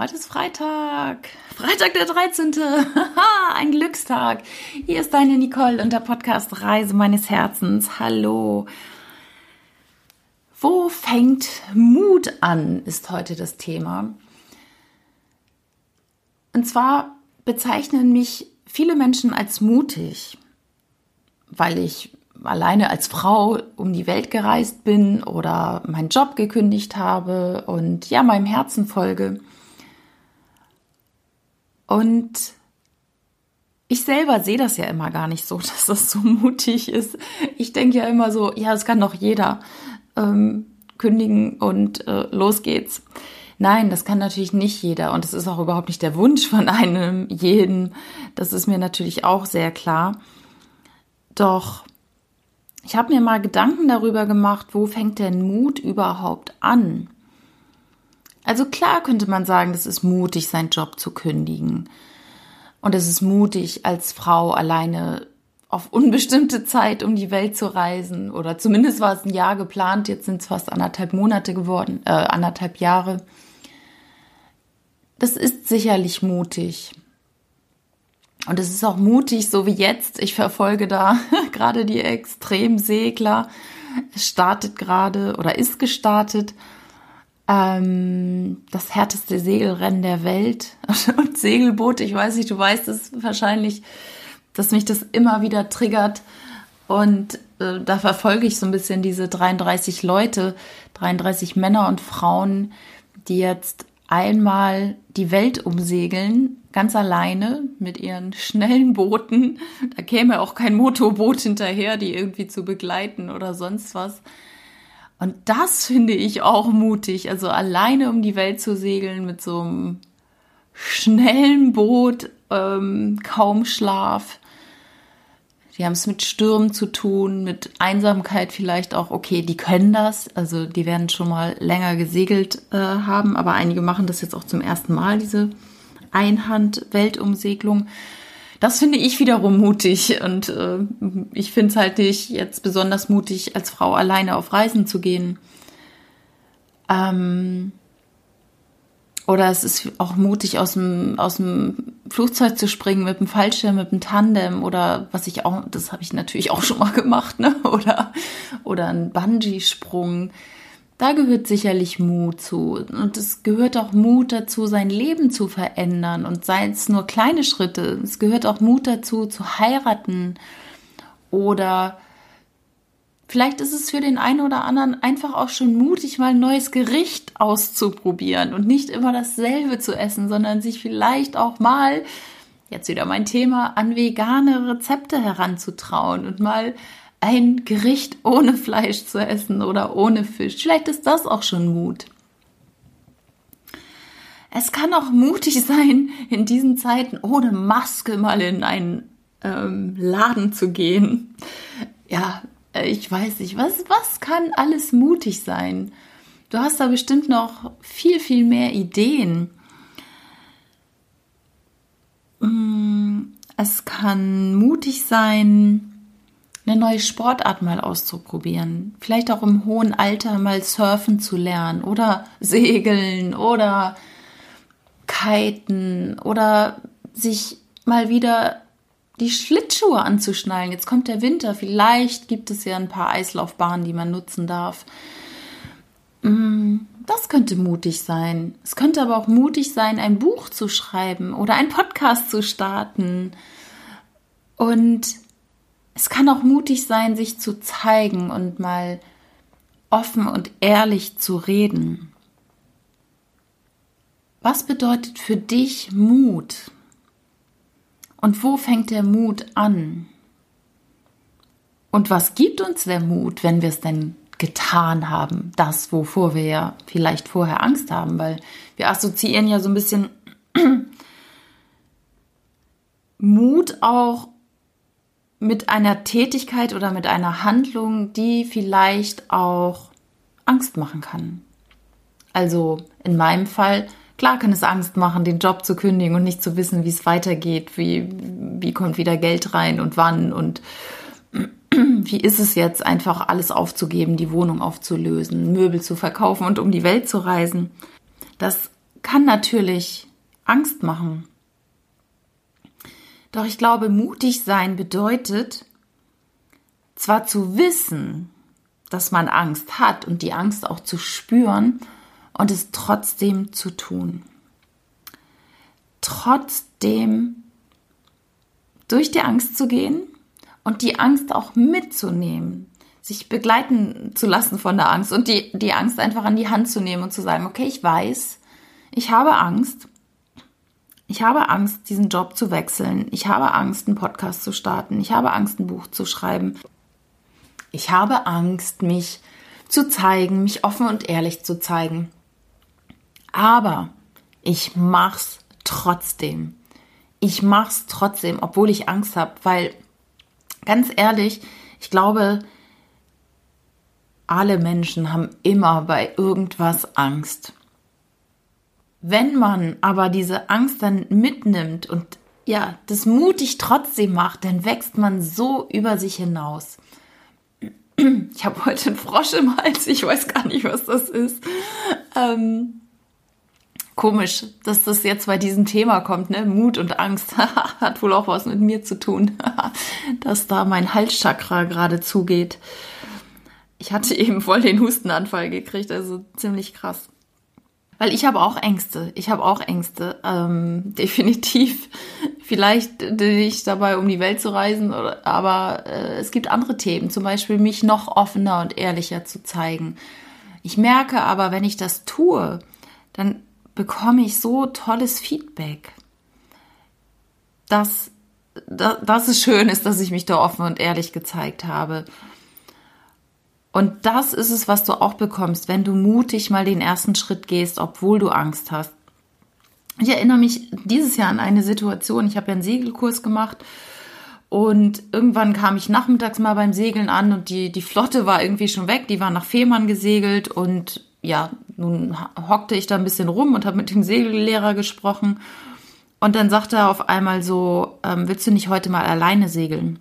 Heute ist Freitag. Freitag der 13. Ein Glückstag. Hier ist deine Nicole und der Podcast Reise meines Herzens. Hallo. Wo fängt Mut an, ist heute das Thema. Und zwar bezeichnen mich viele Menschen als mutig, weil ich alleine als Frau um die Welt gereist bin oder meinen Job gekündigt habe und ja, meinem Herzen folge. Und ich selber sehe das ja immer gar nicht so, dass das so mutig ist. Ich denke ja immer so, ja, das kann doch jeder ähm, kündigen und äh, los geht's. Nein, das kann natürlich nicht jeder und es ist auch überhaupt nicht der Wunsch von einem jeden. Das ist mir natürlich auch sehr klar. Doch ich habe mir mal Gedanken darüber gemacht, wo fängt denn Mut überhaupt an? Also klar könnte man sagen, das ist mutig, seinen Job zu kündigen. Und es ist mutig, als Frau alleine auf unbestimmte Zeit um die Welt zu reisen. Oder zumindest war es ein Jahr geplant, jetzt sind es fast anderthalb Monate geworden, äh, anderthalb Jahre. Das ist sicherlich mutig. Und es ist auch mutig, so wie jetzt. Ich verfolge da gerade die Extremsegler. Es startet gerade oder ist gestartet ähm, das härteste Segelrennen der Welt und Segelboot. Ich weiß nicht, du weißt es wahrscheinlich, dass mich das immer wieder triggert. Und äh, da verfolge ich so ein bisschen diese 33 Leute, 33 Männer und Frauen, die jetzt einmal die Welt umsegeln, ganz alleine mit ihren schnellen Booten. Da käme auch kein Motorboot hinterher, die irgendwie zu begleiten oder sonst was. Und das finde ich auch mutig, also alleine um die Welt zu segeln mit so einem schnellen Boot, ähm, kaum Schlaf. Die haben es mit Stürmen zu tun, mit Einsamkeit vielleicht auch. Okay, die können das, also die werden schon mal länger gesegelt äh, haben, aber einige machen das jetzt auch zum ersten Mal, diese Einhand-Weltumsegelung. Das finde ich wiederum mutig und äh, ich finde es halt nicht jetzt besonders mutig, als Frau alleine auf Reisen zu gehen. Ähm, oder es ist auch mutig, aus dem, aus dem Flugzeug zu springen mit dem Fallschirm, mit dem Tandem oder was ich auch, das habe ich natürlich auch schon mal gemacht, ne? Oder, oder ein Bungee-Sprung. Da gehört sicherlich Mut zu. Und es gehört auch Mut dazu, sein Leben zu verändern. Und seien es nur kleine Schritte. Es gehört auch Mut dazu, zu heiraten. Oder vielleicht ist es für den einen oder anderen einfach auch schon mutig, mal ein neues Gericht auszuprobieren und nicht immer dasselbe zu essen, sondern sich vielleicht auch mal, jetzt wieder mein Thema, an vegane Rezepte heranzutrauen und mal ein Gericht ohne Fleisch zu essen oder ohne Fisch. Vielleicht ist das auch schon Mut. Es kann auch mutig sein, in diesen Zeiten ohne Maske mal in einen ähm, Laden zu gehen. Ja, äh, ich weiß nicht, was, was kann alles mutig sein? Du hast da bestimmt noch viel, viel mehr Ideen. Mm, es kann mutig sein, eine neue Sportart mal auszuprobieren. Vielleicht auch im hohen Alter mal surfen zu lernen oder segeln oder kiten oder sich mal wieder die Schlittschuhe anzuschnallen. Jetzt kommt der Winter, vielleicht gibt es ja ein paar Eislaufbahnen, die man nutzen darf. Mm, das könnte mutig sein. Es könnte aber auch mutig sein, ein Buch zu schreiben oder einen Podcast zu starten. Und es kann auch mutig sein, sich zu zeigen und mal offen und ehrlich zu reden. Was bedeutet für dich Mut? Und wo fängt der Mut an? Und was gibt uns der Mut, wenn wir es denn getan haben? Das, wovor wir ja vielleicht vorher Angst haben, weil wir assoziieren ja so ein bisschen Mut auch mit einer Tätigkeit oder mit einer Handlung, die vielleicht auch Angst machen kann. Also in meinem Fall, klar kann es Angst machen, den Job zu kündigen und nicht zu wissen, wie es weitergeht, wie, wie kommt wieder Geld rein und wann und wie ist es jetzt, einfach alles aufzugeben, die Wohnung aufzulösen, Möbel zu verkaufen und um die Welt zu reisen. Das kann natürlich Angst machen. Doch ich glaube, mutig sein bedeutet zwar zu wissen, dass man Angst hat und die Angst auch zu spüren und es trotzdem zu tun. Trotzdem durch die Angst zu gehen und die Angst auch mitzunehmen, sich begleiten zu lassen von der Angst und die, die Angst einfach an die Hand zu nehmen und zu sagen, okay, ich weiß, ich habe Angst. Ich habe Angst, diesen Job zu wechseln. Ich habe Angst, einen Podcast zu starten. Ich habe Angst, ein Buch zu schreiben. Ich habe Angst, mich zu zeigen, mich offen und ehrlich zu zeigen. Aber ich mach's trotzdem. Ich mach's trotzdem, obwohl ich Angst habe, weil ganz ehrlich, ich glaube, alle Menschen haben immer bei irgendwas Angst. Wenn man aber diese Angst dann mitnimmt und ja, das mutig trotzdem macht, dann wächst man so über sich hinaus. Ich habe heute einen Frosch im Hals, ich weiß gar nicht, was das ist. Ähm, komisch, dass das jetzt bei diesem Thema kommt, ne? Mut und Angst hat wohl auch was mit mir zu tun, dass da mein Halschakra gerade zugeht. Ich hatte eben voll den Hustenanfall gekriegt, also ziemlich krass. Weil ich habe auch Ängste. Ich habe auch Ängste. Ähm, definitiv. Vielleicht nicht dabei, um die Welt zu reisen, oder, aber äh, es gibt andere Themen. Zum Beispiel mich noch offener und ehrlicher zu zeigen. Ich merke aber, wenn ich das tue, dann bekomme ich so tolles Feedback, dass, dass, dass es schön ist, dass ich mich da offen und ehrlich gezeigt habe. Und das ist es, was du auch bekommst, wenn du mutig mal den ersten Schritt gehst, obwohl du Angst hast. Ich erinnere mich dieses Jahr an eine Situation. Ich habe ja einen Segelkurs gemacht und irgendwann kam ich nachmittags mal beim Segeln an und die, die Flotte war irgendwie schon weg. Die war nach Fehmarn gesegelt und ja, nun hockte ich da ein bisschen rum und habe mit dem Segellehrer gesprochen. Und dann sagte er auf einmal so, ähm, willst du nicht heute mal alleine segeln?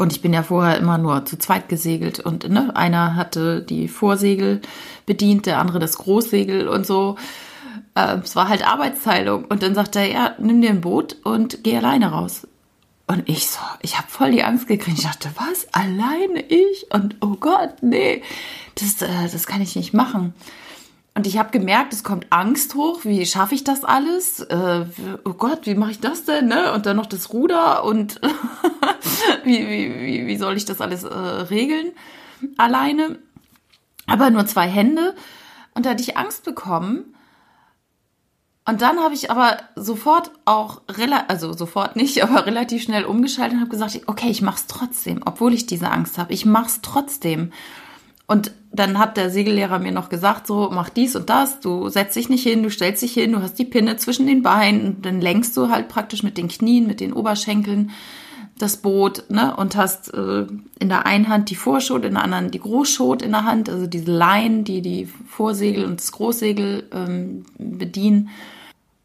Und ich bin ja vorher immer nur zu zweit gesegelt und ne, einer hatte die Vorsegel bedient, der andere das Großsegel und so. Äh, es war halt Arbeitsteilung. Und dann sagt er, ja, nimm dir ein Boot und geh alleine raus. Und ich so, ich habe voll die Angst gekriegt. Ich dachte, was? Alleine ich? Und oh Gott, nee, das, äh, das kann ich nicht machen. Und ich habe gemerkt, es kommt Angst hoch. Wie schaffe ich das alles? Äh, oh Gott, wie mache ich das denn? Ne? Und dann noch das Ruder und wie, wie, wie soll ich das alles äh, regeln alleine? Aber nur zwei Hände. Und da hatte ich Angst bekommen. Und dann habe ich aber sofort auch, also sofort nicht, aber relativ schnell umgeschaltet und habe gesagt, okay, ich mache es trotzdem, obwohl ich diese Angst habe. Ich mache es trotzdem. Und dann hat der Segellehrer mir noch gesagt, so, mach dies und das, du setzt dich nicht hin, du stellst dich hin, du hast die Pinne zwischen den Beinen, und dann lenkst du halt praktisch mit den Knien, mit den Oberschenkeln das Boot, ne, und hast äh, in der einen Hand die Vorschot, in der anderen die Großschot in der Hand, also diese Leinen, die die Vorsegel und das Großsegel ähm, bedienen.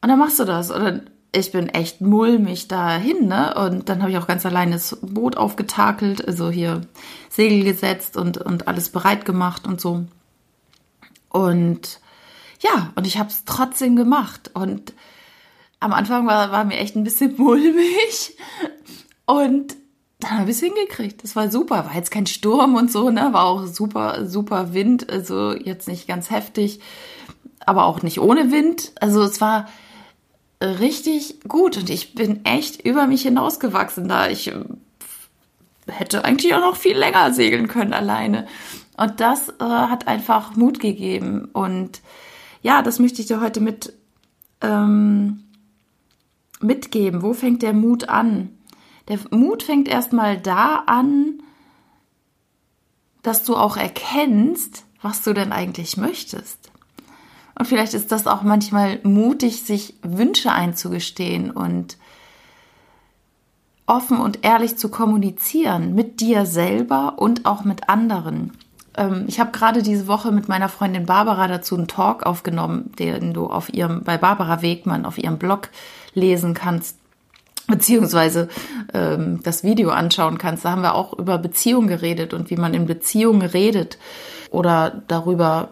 Und dann machst du das. Oder ich bin echt mulmig dahin, ne? Und dann habe ich auch ganz allein das Boot aufgetakelt, also hier Segel gesetzt und, und alles bereit gemacht und so. Und ja, und ich habe es trotzdem gemacht. Und am Anfang war, war mir echt ein bisschen mulmig. Und dann habe ich es hingekriegt. Das war super. War jetzt kein Sturm und so, ne? War auch super, super Wind. Also jetzt nicht ganz heftig, aber auch nicht ohne Wind. Also es war richtig gut und ich bin echt über mich hinausgewachsen da. Ich äh, hätte eigentlich auch noch viel länger segeln können alleine. Und das äh, hat einfach Mut gegeben. Und ja, das möchte ich dir heute mit ähm, mitgeben. Wo fängt der Mut an? Der Mut fängt erstmal da an, dass du auch erkennst, was du denn eigentlich möchtest. Und vielleicht ist das auch manchmal mutig, sich Wünsche einzugestehen und offen und ehrlich zu kommunizieren mit dir selber und auch mit anderen. Ähm, ich habe gerade diese Woche mit meiner Freundin Barbara dazu einen Talk aufgenommen, den du auf ihrem, bei Barbara Wegmann auf ihrem Blog lesen kannst beziehungsweise ähm, das Video anschauen kannst. Da haben wir auch über Beziehungen geredet und wie man in Beziehungen redet oder darüber,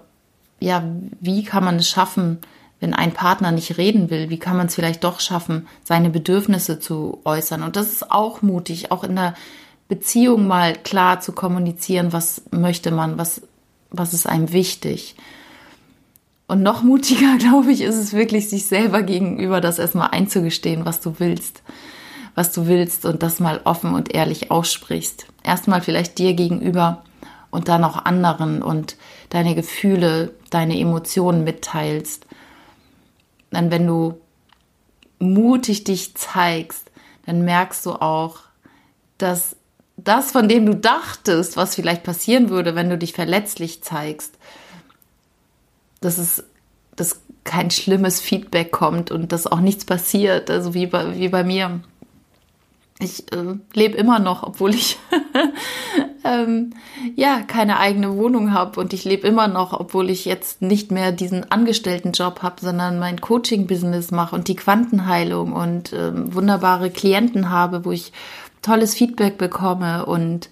ja, wie kann man es schaffen, wenn ein Partner nicht reden will, wie kann man es vielleicht doch schaffen, seine Bedürfnisse zu äußern? Und das ist auch mutig, auch in der Beziehung mal klar zu kommunizieren, was möchte man, was, was ist einem wichtig. Und noch mutiger, glaube ich, ist es wirklich, sich selber gegenüber das erstmal einzugestehen, was du willst. Was du willst und das mal offen und ehrlich aussprichst. Erstmal vielleicht dir gegenüber und dann auch anderen und deine Gefühle, deine Emotionen mitteilst dann wenn du mutig dich zeigst, dann merkst du auch, dass das, von dem du dachtest, was vielleicht passieren würde, wenn du dich verletzlich zeigst, dass es dass kein schlimmes Feedback kommt und dass auch nichts passiert, also wie bei, wie bei mir. Ich äh, lebe immer noch, obwohl ich ähm, ja keine eigene Wohnung habe und ich lebe immer noch, obwohl ich jetzt nicht mehr diesen Angestelltenjob habe, sondern mein Coaching-Business mache und die Quantenheilung und ähm, wunderbare Klienten habe, wo ich tolles Feedback bekomme. Und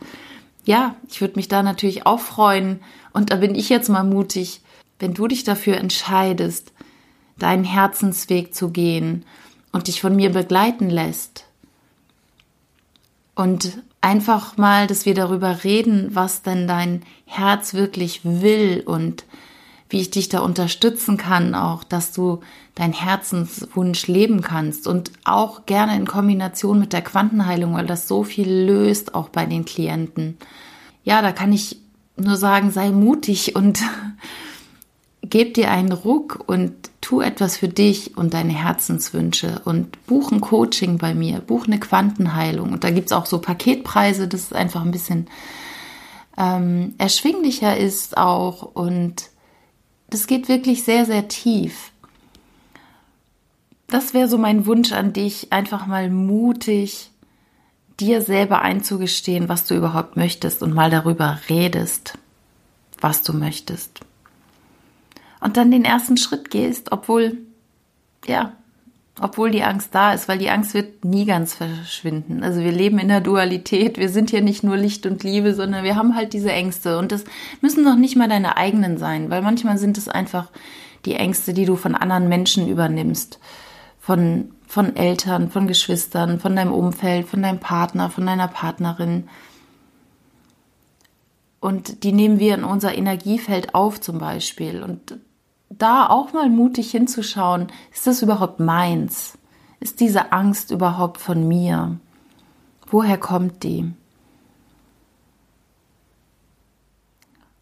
ja, ich würde mich da natürlich auch freuen. Und da bin ich jetzt mal mutig, wenn du dich dafür entscheidest, deinen Herzensweg zu gehen und dich von mir begleiten lässt. Und einfach mal, dass wir darüber reden, was denn dein Herz wirklich will und wie ich dich da unterstützen kann, auch, dass du dein Herzenswunsch leben kannst und auch gerne in Kombination mit der Quantenheilung, weil das so viel löst, auch bei den Klienten. Ja, da kann ich nur sagen, sei mutig und gib dir einen Ruck und tu etwas für dich und deine Herzenswünsche und buch ein Coaching bei mir, buch eine Quantenheilung. Und da gibt es auch so Paketpreise, dass es einfach ein bisschen ähm, erschwinglicher ist auch und das geht wirklich sehr, sehr tief. Das wäre so mein Wunsch an dich, einfach mal mutig dir selber einzugestehen, was du überhaupt möchtest und mal darüber redest, was du möchtest und dann den ersten Schritt gehst, obwohl, ja, obwohl die Angst da ist, weil die Angst wird nie ganz verschwinden. Also wir leben in der Dualität, wir sind hier nicht nur Licht und Liebe, sondern wir haben halt diese Ängste und das müssen doch nicht mal deine eigenen sein, weil manchmal sind es einfach die Ängste, die du von anderen Menschen übernimmst, von von Eltern, von Geschwistern, von deinem Umfeld, von deinem Partner, von deiner Partnerin. Und die nehmen wir in unser Energiefeld auf zum Beispiel. Und da auch mal mutig hinzuschauen, ist das überhaupt meins? Ist diese Angst überhaupt von mir? Woher kommt die?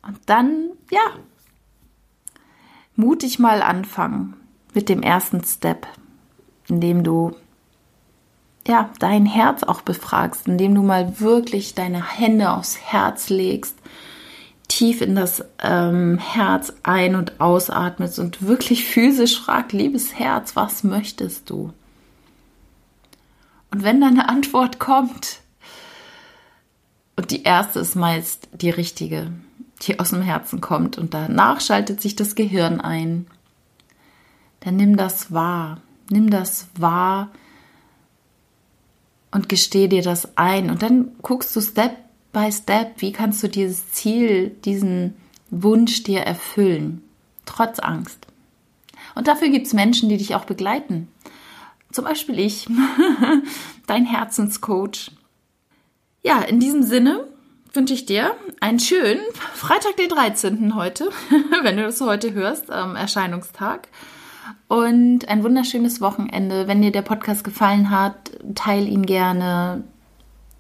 Und dann, ja, mutig mal anfangen mit dem ersten Step, indem du ja, dein Herz auch befragst, indem du mal wirklich deine Hände aufs Herz legst tief in das ähm, Herz ein- und ausatmest und wirklich physisch fragt, liebes Herz, was möchtest du? Und wenn deine Antwort kommt, und die erste ist meist die richtige, die aus dem Herzen kommt und danach schaltet sich das Gehirn ein, dann nimm das wahr, nimm das wahr und gesteh dir das ein und dann guckst du Step by Step, wie kannst du dieses Ziel, diesen Wunsch dir erfüllen, trotz Angst. Und dafür gibt es Menschen, die dich auch begleiten. Zum Beispiel ich, dein Herzenscoach. Ja, in diesem Sinne wünsche ich dir einen schönen Freitag, den 13. heute, wenn du das heute hörst, ähm, Erscheinungstag. Und ein wunderschönes Wochenende. Wenn dir der Podcast gefallen hat, teile ihn gerne,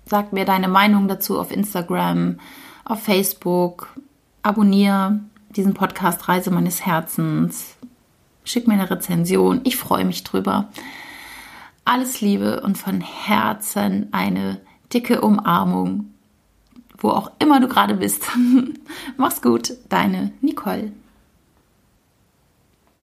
Sag mir deine Meinung dazu auf Instagram, auf Facebook. Abonniere diesen Podcast Reise meines Herzens. Schick mir eine Rezension. Ich freue mich drüber. Alles Liebe und von Herzen eine dicke Umarmung, wo auch immer du gerade bist. Mach's gut, deine Nicole.